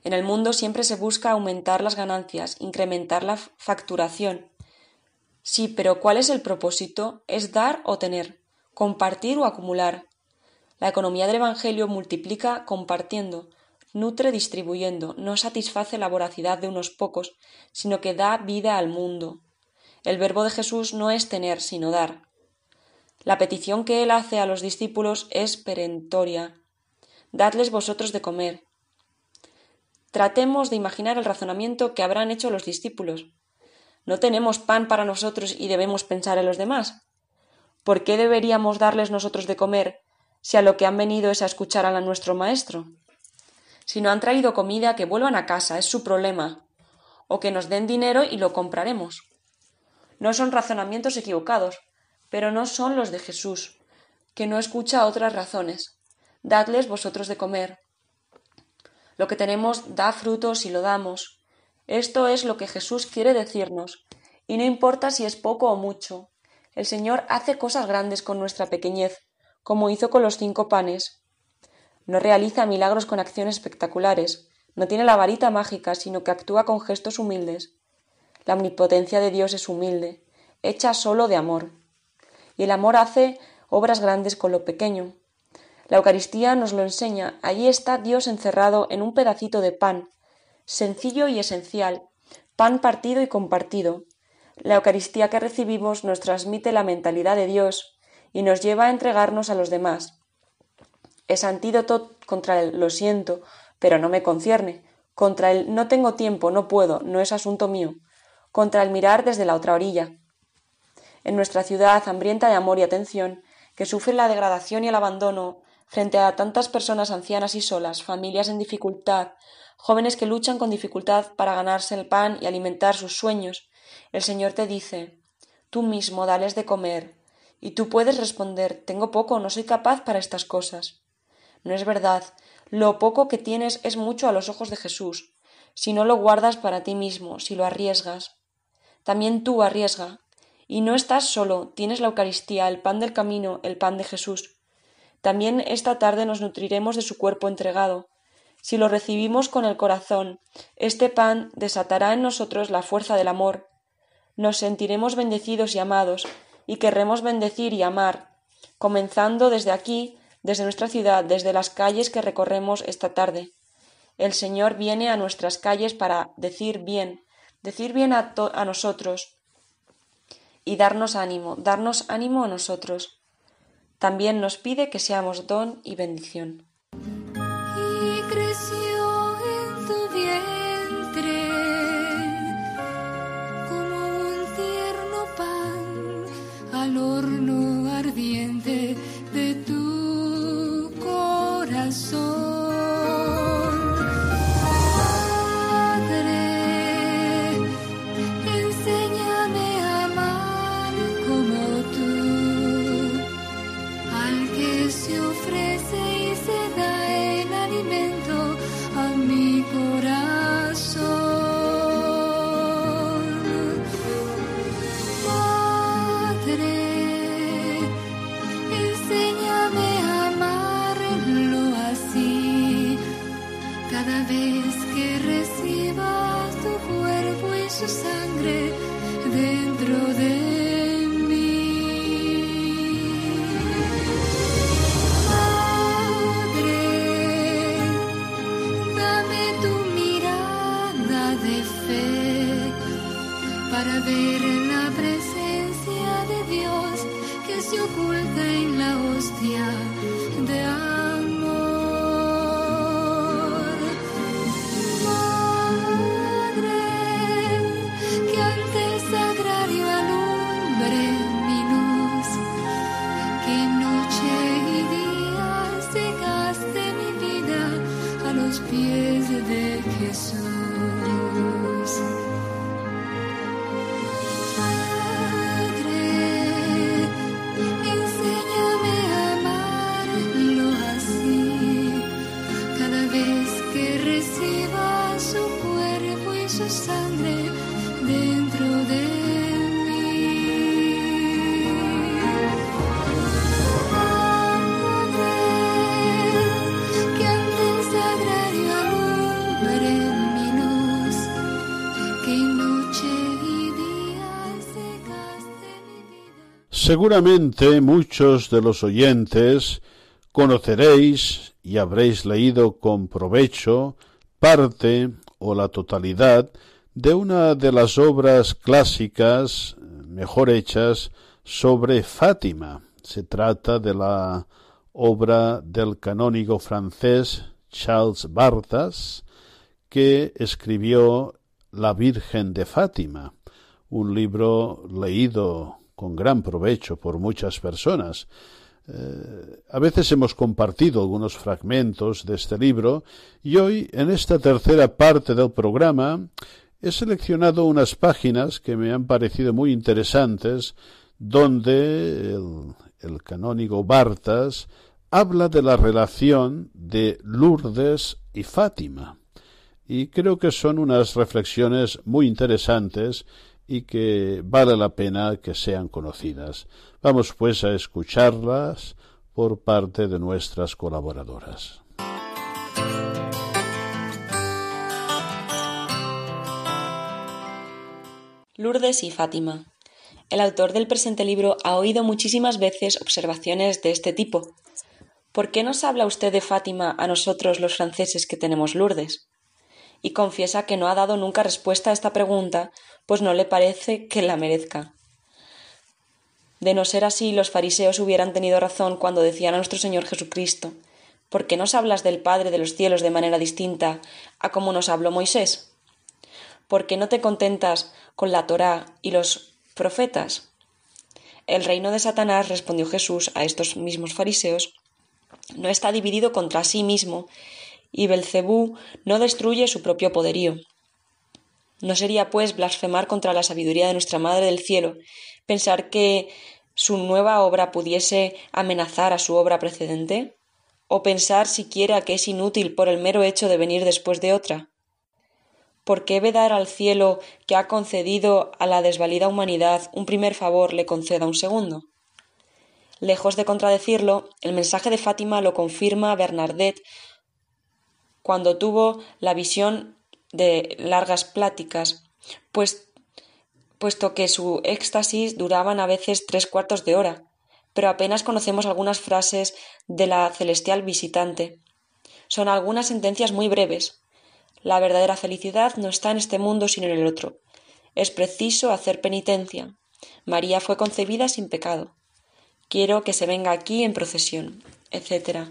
En el mundo siempre se busca aumentar las ganancias, incrementar la facturación. Sí, pero ¿cuál es el propósito? ¿Es dar o tener? ¿Compartir o acumular? La economía del Evangelio multiplica compartiendo, nutre distribuyendo, no satisface la voracidad de unos pocos, sino que da vida al mundo. El verbo de Jesús no es tener, sino dar. La petición que él hace a los discípulos es perentoria. Dadles vosotros de comer. Tratemos de imaginar el razonamiento que habrán hecho los discípulos. No tenemos pan para nosotros y debemos pensar en los demás. ¿Por qué deberíamos darles nosotros de comer si a lo que han venido es a escuchar a nuestro maestro? Si no han traído comida, que vuelvan a casa, es su problema. O que nos den dinero y lo compraremos. No son razonamientos equivocados, pero no son los de Jesús, que no escucha otras razones. Dadles vosotros de comer. Lo que tenemos da frutos y lo damos. Esto es lo que Jesús quiere decirnos, y no importa si es poco o mucho. El Señor hace cosas grandes con nuestra pequeñez, como hizo con los cinco panes. No realiza milagros con acciones espectaculares, no tiene la varita mágica, sino que actúa con gestos humildes. La omnipotencia de Dios es humilde, hecha solo de amor. Y el amor hace obras grandes con lo pequeño. La Eucaristía nos lo enseña. Allí está Dios encerrado en un pedacito de pan, sencillo y esencial, pan partido y compartido. La Eucaristía que recibimos nos transmite la mentalidad de Dios y nos lleva a entregarnos a los demás. Es antídoto contra el lo siento, pero no me concierne, contra el no tengo tiempo, no puedo, no es asunto mío, contra el mirar desde la otra orilla. En nuestra ciudad hambrienta de amor y atención, que sufre la degradación y el abandono, frente a tantas personas ancianas y solas, familias en dificultad, jóvenes que luchan con dificultad para ganarse el pan y alimentar sus sueños, el Señor te dice Tú mismo dales de comer, y tú puedes responder Tengo poco, no soy capaz para estas cosas. No es verdad, lo poco que tienes es mucho a los ojos de Jesús, si no lo guardas para ti mismo, si lo arriesgas. También tú arriesga. Y no estás solo, tienes la Eucaristía, el pan del camino, el pan de Jesús. También esta tarde nos nutriremos de su cuerpo entregado. Si lo recibimos con el corazón, este pan desatará en nosotros la fuerza del amor. Nos sentiremos bendecidos y amados, y querremos bendecir y amar, comenzando desde aquí, desde nuestra ciudad, desde las calles que recorremos esta tarde. El Señor viene a nuestras calles para decir bien, decir bien a, a nosotros y darnos ánimo, darnos ánimo a nosotros. También nos pide que seamos don y bendición. Seguramente muchos de los oyentes conoceréis y habréis leído con provecho parte o la totalidad de una de las obras clásicas mejor hechas sobre Fátima. Se trata de la obra del canónigo francés Charles Bartas, que escribió La Virgen de Fátima, un libro leído con gran provecho por muchas personas. Eh, a veces hemos compartido algunos fragmentos de este libro y hoy, en esta tercera parte del programa, he seleccionado unas páginas que me han parecido muy interesantes donde el, el canónigo Bartas habla de la relación de Lourdes y Fátima. Y creo que son unas reflexiones muy interesantes y que vale la pena que sean conocidas. Vamos pues a escucharlas por parte de nuestras colaboradoras. Lourdes y Fátima. El autor del presente libro ha oído muchísimas veces observaciones de este tipo. ¿Por qué nos habla usted de Fátima a nosotros los franceses que tenemos Lourdes? Y confiesa que no ha dado nunca respuesta a esta pregunta, pues no le parece que la merezca. De no ser así, los fariseos hubieran tenido razón cuando decían a nuestro Señor Jesucristo ¿Por qué nos hablas del Padre de los cielos de manera distinta a como nos habló Moisés? ¿Por qué no te contentas con la Torá y los profetas? El reino de Satanás, respondió Jesús a estos mismos fariseos, no está dividido contra sí mismo, y Belcebú no destruye su propio poderío. ¿No sería, pues, blasfemar contra la sabiduría de nuestra Madre del Cielo pensar que su nueva obra pudiese amenazar a su obra precedente? ¿O pensar siquiera que es inútil por el mero hecho de venir después de otra? ¿Por qué vedar al cielo que ha concedido a la desvalida humanidad un primer favor le conceda un segundo? Lejos de contradecirlo, el mensaje de Fátima lo confirma Bernardet cuando tuvo la visión de largas pláticas, pues, puesto que su éxtasis duraban a veces tres cuartos de hora, pero apenas conocemos algunas frases de la celestial visitante. Son algunas sentencias muy breves. La verdadera felicidad no está en este mundo sino en el otro. Es preciso hacer penitencia. María fue concebida sin pecado. Quiero que se venga aquí en procesión, etc.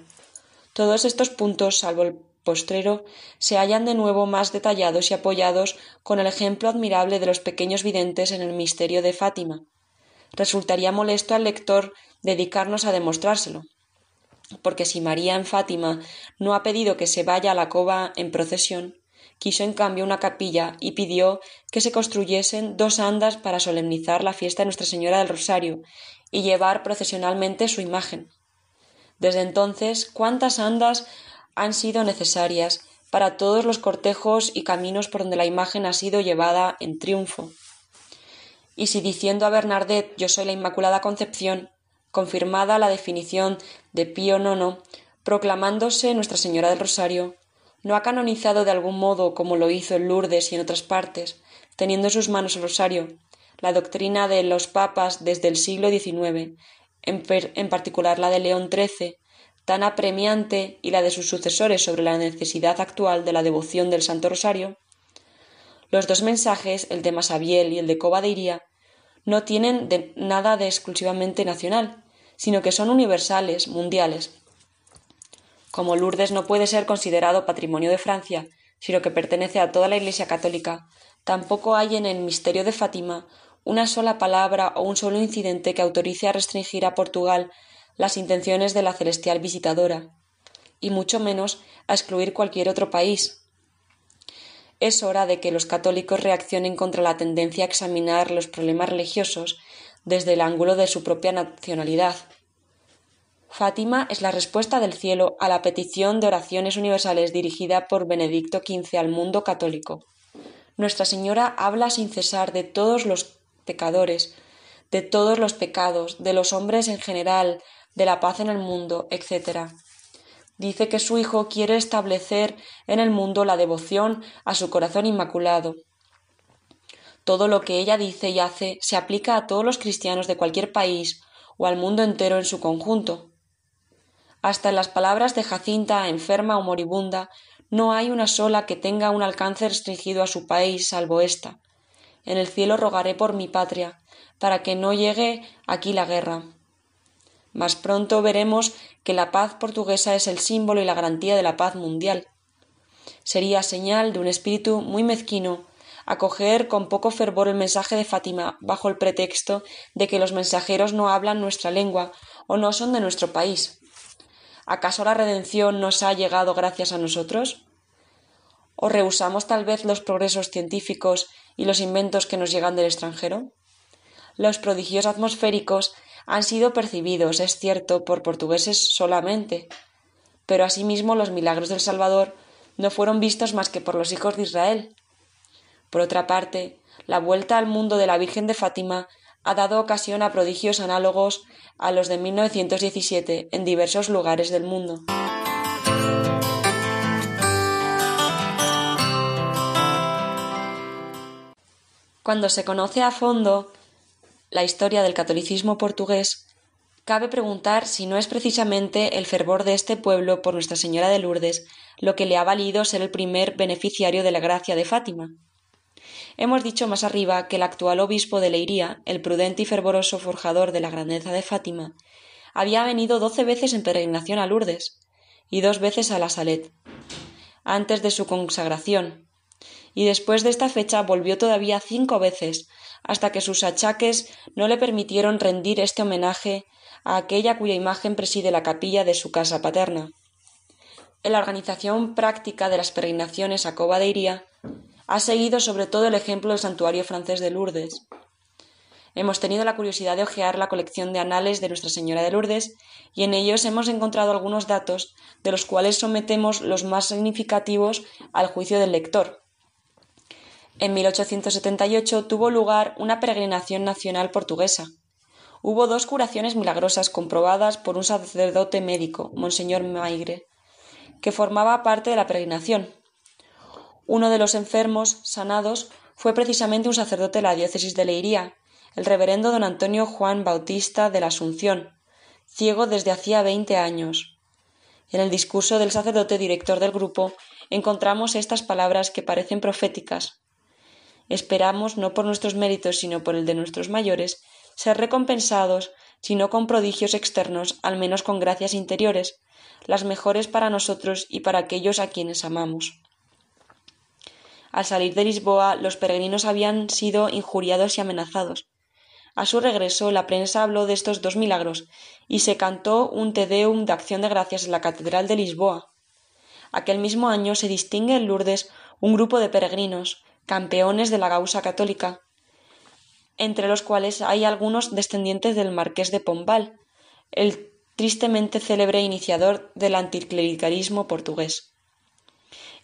Todos estos puntos, salvo el postrero, se hallan de nuevo más detallados y apoyados con el ejemplo admirable de los pequeños videntes en el misterio de Fátima. Resultaría molesto al lector dedicarnos a demostrárselo, porque si María en Fátima no ha pedido que se vaya a la cova en procesión, quiso en cambio una capilla y pidió que se construyesen dos andas para solemnizar la fiesta de Nuestra Señora del Rosario y llevar procesionalmente su imagen. Desde entonces, ¿cuántas andas han sido necesarias para todos los cortejos y caminos por donde la imagen ha sido llevada en triunfo? Y si diciendo a Bernardet yo soy la Inmaculada Concepción, confirmada la definición de Pío IX, proclamándose Nuestra Señora del Rosario, no ha canonizado de algún modo, como lo hizo en Lourdes y en otras partes, teniendo en sus manos el rosario, la doctrina de los papas desde el siglo XIX, en, en particular la de León XIII, tan apremiante, y la de sus sucesores sobre la necesidad actual de la devoción del Santo Rosario? Los dos mensajes, el de Masabiel y el de Coba de Iría, no tienen de nada de exclusivamente nacional, sino que son universales, mundiales. Como Lourdes no puede ser considerado patrimonio de Francia, sino que pertenece a toda la Iglesia católica, tampoco hay en el misterio de Fátima una sola palabra o un solo incidente que autorice a restringir a Portugal las intenciones de la celestial visitadora, y mucho menos a excluir cualquier otro país. Es hora de que los católicos reaccionen contra la tendencia a examinar los problemas religiosos desde el ángulo de su propia nacionalidad. Fátima es la respuesta del cielo a la petición de oraciones universales dirigida por Benedicto XV al mundo católico. Nuestra Señora habla sin cesar de todos los pecadores, de todos los pecados, de los hombres en general, de la paz en el mundo, etc. Dice que su Hijo quiere establecer en el mundo la devoción a su corazón inmaculado. Todo lo que ella dice y hace se aplica a todos los cristianos de cualquier país o al mundo entero en su conjunto. Hasta en las palabras de Jacinta, enferma o moribunda, no hay una sola que tenga un alcance restringido a su país salvo esta. En el cielo rogaré por mi patria, para que no llegue aquí la guerra. Mas pronto veremos que la paz portuguesa es el símbolo y la garantía de la paz mundial. Sería señal de un espíritu muy mezquino acoger con poco fervor el mensaje de Fátima bajo el pretexto de que los mensajeros no hablan nuestra lengua o no son de nuestro país. ¿Acaso la redención nos ha llegado gracias a nosotros? ¿O rehusamos tal vez los progresos científicos y los inventos que nos llegan del extranjero? Los prodigios atmosféricos han sido percibidos, es cierto, por portugueses solamente, pero asimismo los milagros del Salvador no fueron vistos más que por los hijos de Israel. Por otra parte, la vuelta al mundo de la Virgen de Fátima ha dado ocasión a prodigios análogos a los de 1917 en diversos lugares del mundo. Cuando se conoce a fondo la historia del catolicismo portugués, cabe preguntar si no es precisamente el fervor de este pueblo por Nuestra Señora de Lourdes lo que le ha valido ser el primer beneficiario de la gracia de Fátima. Hemos dicho más arriba que el actual obispo de Leiría, el prudente y fervoroso forjador de la grandeza de Fátima, había venido doce veces en peregrinación a Lourdes y dos veces a la Salet, antes de su consagración, y después de esta fecha volvió todavía cinco veces, hasta que sus achaques no le permitieron rendir este homenaje a aquella cuya imagen preside la capilla de su casa paterna. En la organización práctica de las peregrinaciones a Coba de Iría ha seguido sobre todo el ejemplo del santuario francés de Lourdes. Hemos tenido la curiosidad de hojear la colección de anales de Nuestra Señora de Lourdes y en ellos hemos encontrado algunos datos de los cuales sometemos los más significativos al juicio del lector. En 1878 tuvo lugar una peregrinación nacional portuguesa. Hubo dos curaciones milagrosas comprobadas por un sacerdote médico, Monseñor Maigre, que formaba parte de la peregrinación. Uno de los enfermos sanados fue precisamente un sacerdote de la diócesis de Leiría, el reverendo don Antonio Juan Bautista de la Asunción, ciego desde hacía veinte años. En el discurso del sacerdote director del grupo encontramos estas palabras que parecen proféticas. Esperamos, no por nuestros méritos, sino por el de nuestros mayores, ser recompensados, si no con prodigios externos, al menos con gracias interiores, las mejores para nosotros y para aquellos a quienes amamos. Al salir de Lisboa, los peregrinos habían sido injuriados y amenazados. A su regreso, la prensa habló de estos dos milagros y se cantó un Te Deum de acción de gracias en la Catedral de Lisboa. Aquel mismo año se distingue en Lourdes un grupo de peregrinos, campeones de la causa católica, entre los cuales hay algunos descendientes del marqués de Pombal, el tristemente célebre iniciador del anticlericalismo portugués.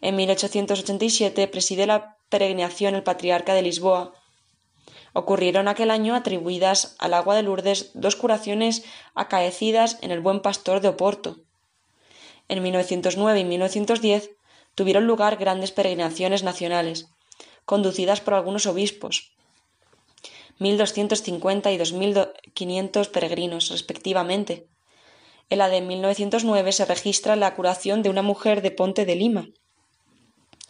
En 1887 preside la peregrinación el patriarca de Lisboa. Ocurrieron aquel año atribuidas al agua de Lourdes dos curaciones acaecidas en el Buen Pastor de Oporto. En 1909 y 1910 tuvieron lugar grandes peregrinaciones nacionales, conducidas por algunos obispos, 1.250 y 2.500 peregrinos, respectivamente. En la de 1909 se registra la curación de una mujer de Ponte de Lima,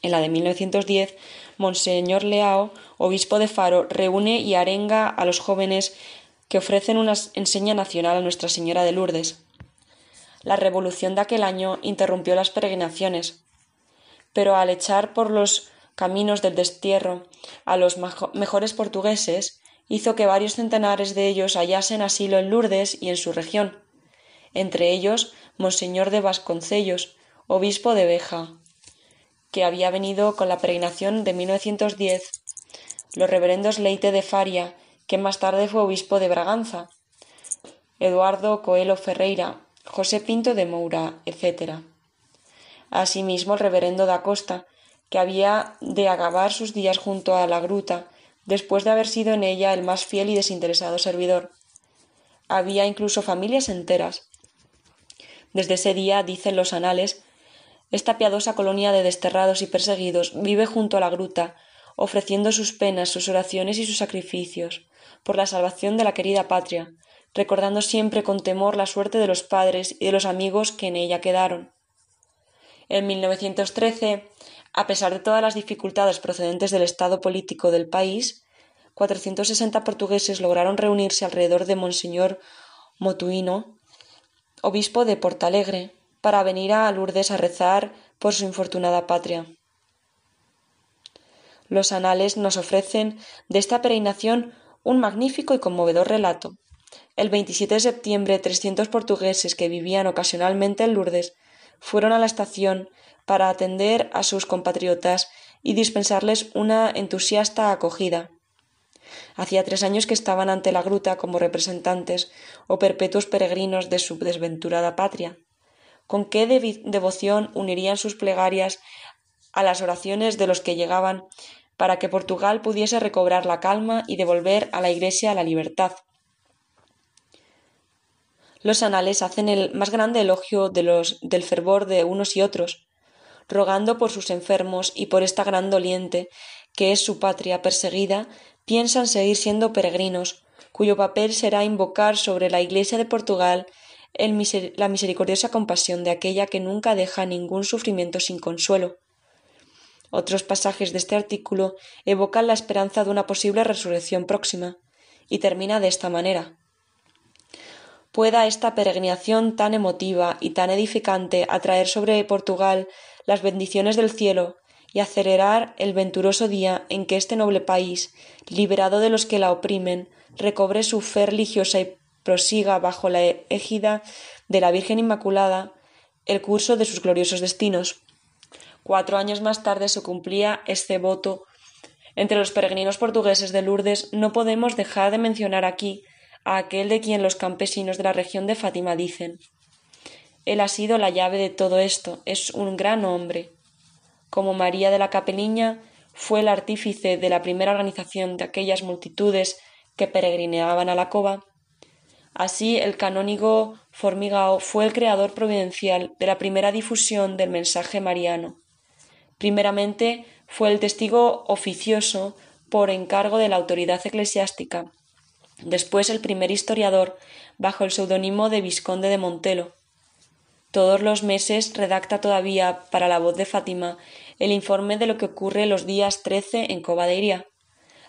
En la de 1910, Monseñor Leao, obispo de Faro, reúne y arenga a los jóvenes que ofrecen una enseña nacional a Nuestra Señora de Lourdes. La revolución de aquel año interrumpió las peregrinaciones, pero al echar por los caminos del destierro a los mejores portugueses, hizo que varios centenares de ellos hallasen asilo en Lourdes y en su región, entre ellos Monseñor de Vasconcellos, obispo de Beja, que había venido con la peregrinación de 1910, los reverendos Leite de Faria, que más tarde fue obispo de Braganza, Eduardo Coelho Ferreira, José Pinto de Moura, etc. Asimismo el reverendo da Costa, que había de acabar sus días junto a la gruta, después de haber sido en ella el más fiel y desinteresado servidor. Había incluso familias enteras. Desde ese día, dicen los anales, esta piadosa colonia de desterrados y perseguidos vive junto a la gruta, ofreciendo sus penas, sus oraciones y sus sacrificios, por la salvación de la querida patria, recordando siempre con temor la suerte de los padres y de los amigos que en ella quedaron. En 1913 a pesar de todas las dificultades procedentes del estado político del país, 460 portugueses lograron reunirse alrededor de Monseñor Motuino, obispo de Portalegre, para venir a Lourdes a rezar por su infortunada patria. Los anales nos ofrecen de esta peregrinación un magnífico y conmovedor relato. El 27 de septiembre, 300 portugueses que vivían ocasionalmente en Lourdes fueron a la estación para atender a sus compatriotas y dispensarles una entusiasta acogida. Hacía tres años que estaban ante la gruta como representantes o perpetuos peregrinos de su desventurada patria. Con qué devoción unirían sus plegarias a las oraciones de los que llegaban para que Portugal pudiese recobrar la calma y devolver a la Iglesia la libertad. Los anales hacen el más grande elogio de los, del fervor de unos y otros, rogando por sus enfermos y por esta gran doliente, que es su patria perseguida, piensan seguir siendo peregrinos, cuyo papel será invocar sobre la Iglesia de Portugal la misericordiosa compasión de aquella que nunca deja ningún sufrimiento sin consuelo. Otros pasajes de este artículo evocan la esperanza de una posible resurrección próxima, y termina de esta manera. Pueda esta peregrinación tan emotiva y tan edificante atraer sobre Portugal las bendiciones del cielo y acelerar el venturoso día en que este noble país, liberado de los que la oprimen, recobre su fe religiosa y prosiga bajo la égida de la Virgen Inmaculada el curso de sus gloriosos destinos. Cuatro años más tarde se cumplía este voto. Entre los peregrinos portugueses de Lourdes no podemos dejar de mencionar aquí aquel de quien los campesinos de la región de Fátima dicen él ha sido la llave de todo esto, es un gran hombre. Como María de la Capeliña fue el artífice de la primera organización de aquellas multitudes que peregrineaban a la cova, así el canónigo Formigao fue el creador providencial de la primera difusión del mensaje mariano. Primeramente fue el testigo oficioso por encargo de la autoridad eclesiástica, después el primer historiador bajo el seudónimo de Visconde de Montelo, todos los meses redacta todavía para la voz de Fátima el informe de lo que ocurre los días 13 en Covadeiria.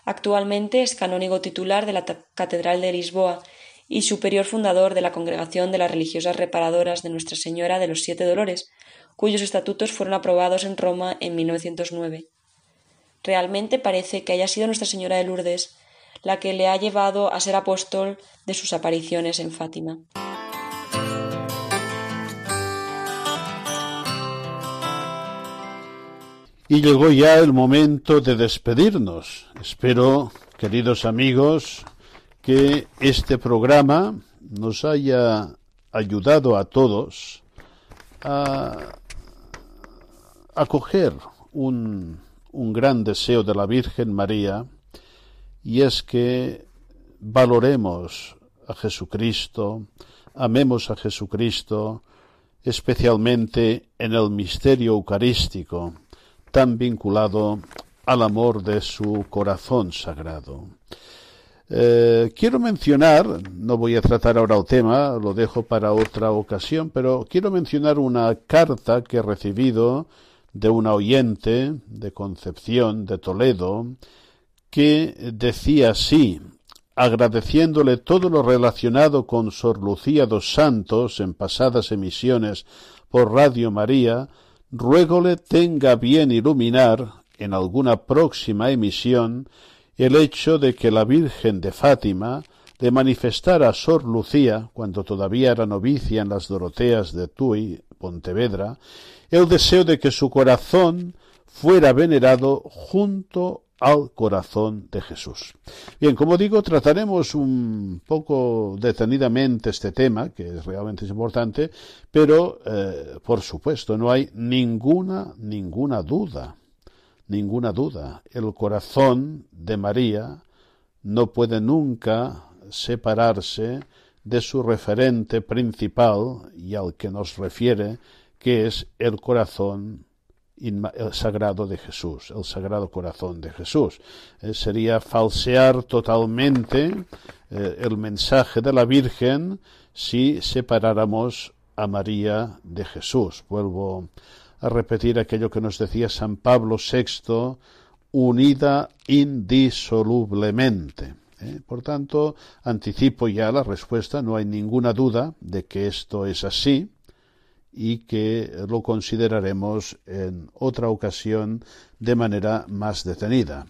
Actualmente es canónigo titular de la Catedral de Lisboa y superior fundador de la Congregación de las Religiosas Reparadoras de Nuestra Señora de los Siete Dolores, cuyos estatutos fueron aprobados en Roma en 1909. Realmente parece que haya sido Nuestra Señora de Lourdes la que le ha llevado a ser apóstol de sus apariciones en Fátima. Y llegó ya el momento de despedirnos. Espero, queridos amigos, que este programa nos haya ayudado a todos a acoger un, un gran deseo de la Virgen María y es que valoremos a Jesucristo, amemos a Jesucristo, especialmente en el misterio eucarístico tan vinculado al amor de su corazón sagrado. Eh, quiero mencionar, no voy a tratar ahora el tema, lo dejo para otra ocasión, pero quiero mencionar una carta que he recibido de una oyente de Concepción, de Toledo, que decía así, agradeciéndole todo lo relacionado con Sor Lucía dos Santos en pasadas emisiones por Radio María, ruégole tenga bien iluminar en alguna próxima emisión el hecho de que la Virgen de Fátima de manifestar a Sor Lucía, cuando todavía era novicia en las Doroteas de Tui, Pontevedra, el deseo de que su corazón fuera venerado junto al corazón de Jesús. Bien, como digo, trataremos un poco detenidamente este tema, que es realmente importante, pero, eh, por supuesto, no hay ninguna, ninguna duda, ninguna duda. El corazón de María no puede nunca separarse de su referente principal y al que nos refiere, que es el corazón el sagrado de Jesús, el sagrado corazón de Jesús. Eh, sería falsear totalmente eh, el mensaje de la Virgen si separáramos a María de Jesús. Vuelvo a repetir aquello que nos decía San Pablo VI, unida indisolublemente. ¿eh? Por tanto, anticipo ya la respuesta, no hay ninguna duda de que esto es así y que lo consideraremos en otra ocasión de manera más detenida.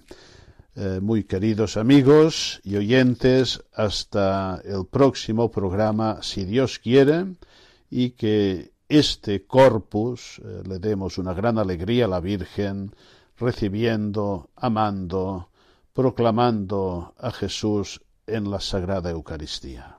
Eh, muy queridos amigos y oyentes, hasta el próximo programa, si Dios quiere, y que este corpus eh, le demos una gran alegría a la Virgen, recibiendo, amando, proclamando a Jesús en la Sagrada Eucaristía.